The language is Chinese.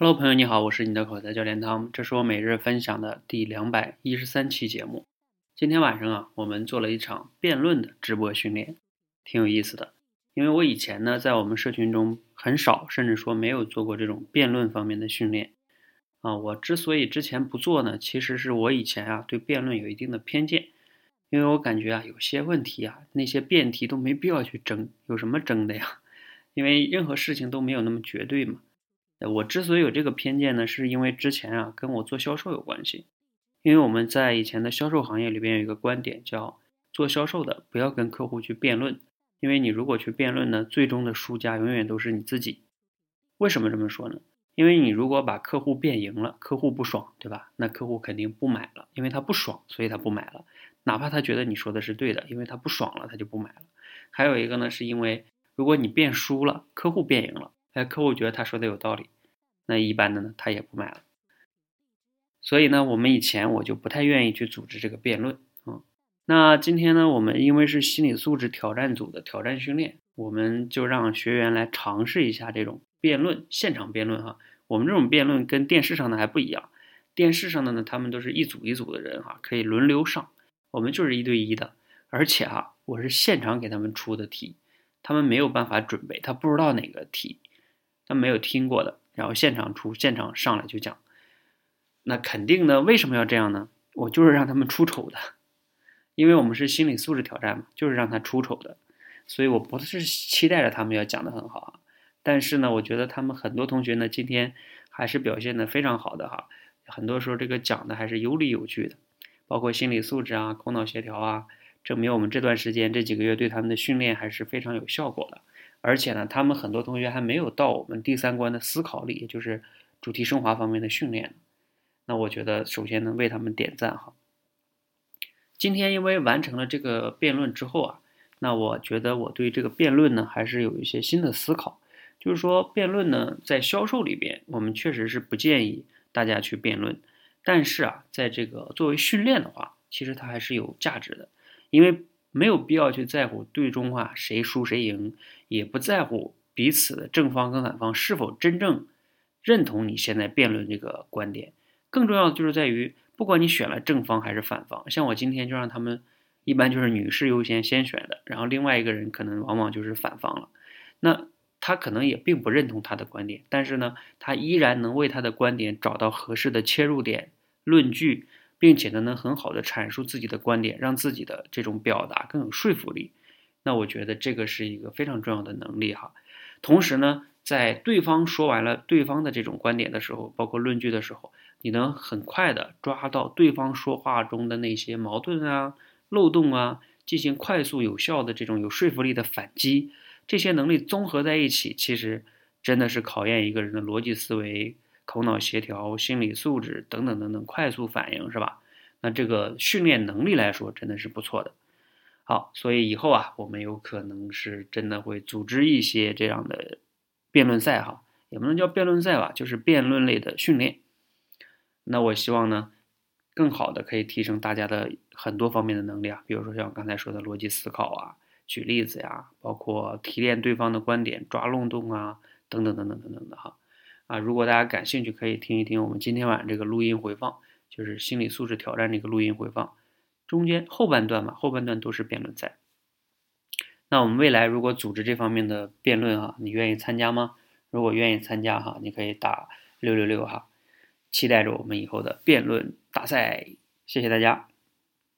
Hello，朋友你好，我是你的口才教练汤，这是我每日分享的第两百一十三期节目。今天晚上啊，我们做了一场辩论的直播训练，挺有意思的。因为我以前呢，在我们社群中很少，甚至说没有做过这种辩论方面的训练啊。我之所以之前不做呢，其实是我以前啊对辩论有一定的偏见，因为我感觉啊有些问题啊，那些辩题都没必要去争，有什么争的呀？因为任何事情都没有那么绝对嘛。我之所以有这个偏见呢，是因为之前啊跟我做销售有关系。因为我们在以前的销售行业里边有一个观点，叫做销售的不要跟客户去辩论，因为你如果去辩论呢，最终的输家永远都是你自己。为什么这么说呢？因为你如果把客户辩赢了，客户不爽，对吧？那客户肯定不买了，因为他不爽，所以他不买了。哪怕他觉得你说的是对的，因为他不爽了，他就不买了。还有一个呢，是因为如果你辩输了，客户辩赢了。那，客户觉得他说的有道理，那一般的呢，他也不买了。所以呢，我们以前我就不太愿意去组织这个辩论啊。那今天呢，我们因为是心理素质挑战组的挑战训练，我们就让学员来尝试一下这种辩论，现场辩论哈。我们这种辩论跟电视上的还不一样，电视上的呢，他们都是一组一组的人哈，可以轮流上，我们就是一对一的，而且哈，我是现场给他们出的题，他们没有办法准备，他不知道哪个题。他没有听过的，然后现场出，现场上来就讲，那肯定呢？为什么要这样呢？我就是让他们出丑的，因为我们是心理素质挑战嘛，就是让他出丑的，所以我不是期待着他们要讲的很好啊。但是呢，我觉得他们很多同学呢，今天还是表现的非常好的哈，很多时候这个讲的还是有理有据的，包括心理素质啊、口脑协调啊，证明我们这段时间这几个月对他们的训练还是非常有效果的。而且呢，他们很多同学还没有到我们第三关的思考力，也就是主题升华方面的训练。那我觉得，首先能，为他们点赞哈。今天因为完成了这个辩论之后啊，那我觉得我对这个辩论呢，还是有一些新的思考。就是说，辩论呢，在销售里边，我们确实是不建议大家去辩论。但是啊，在这个作为训练的话，其实它还是有价值的，因为。没有必要去在乎最终啊谁输谁赢，也不在乎彼此的正方跟反方是否真正认同你现在辩论这个观点。更重要的就是在于，不管你选了正方还是反方，像我今天就让他们一般就是女士优先先选的，然后另外一个人可能往往就是反方了。那他可能也并不认同他的观点，但是呢，他依然能为他的观点找到合适的切入点、论据。并且呢，能很好的阐述自己的观点，让自己的这种表达更有说服力。那我觉得这个是一个非常重要的能力哈。同时呢，在对方说完了对方的这种观点的时候，包括论据的时候，你能很快的抓到对方说话中的那些矛盾啊、漏洞啊，进行快速有效的这种有说服力的反击。这些能力综合在一起，其实真的是考验一个人的逻辑思维。头脑协调、心理素质等等等等，快速反应是吧？那这个训练能力来说，真的是不错的。好，所以以后啊，我们有可能是真的会组织一些这样的辩论赛哈，也不能叫辩论赛吧，就是辩论类的训练。那我希望呢，更好的可以提升大家的很多方面的能力啊，比如说像我刚才说的逻辑思考啊、举例子呀，包括提炼对方的观点、抓漏洞啊，等等等等等等的哈。啊，如果大家感兴趣，可以听一听我们今天晚上这个录音回放，就是心理素质挑战这个录音回放，中间后半段嘛，后半段都是辩论赛。那我们未来如果组织这方面的辩论哈，你愿意参加吗？如果愿意参加哈，你可以打六六六哈，期待着我们以后的辩论大赛，谢谢大家。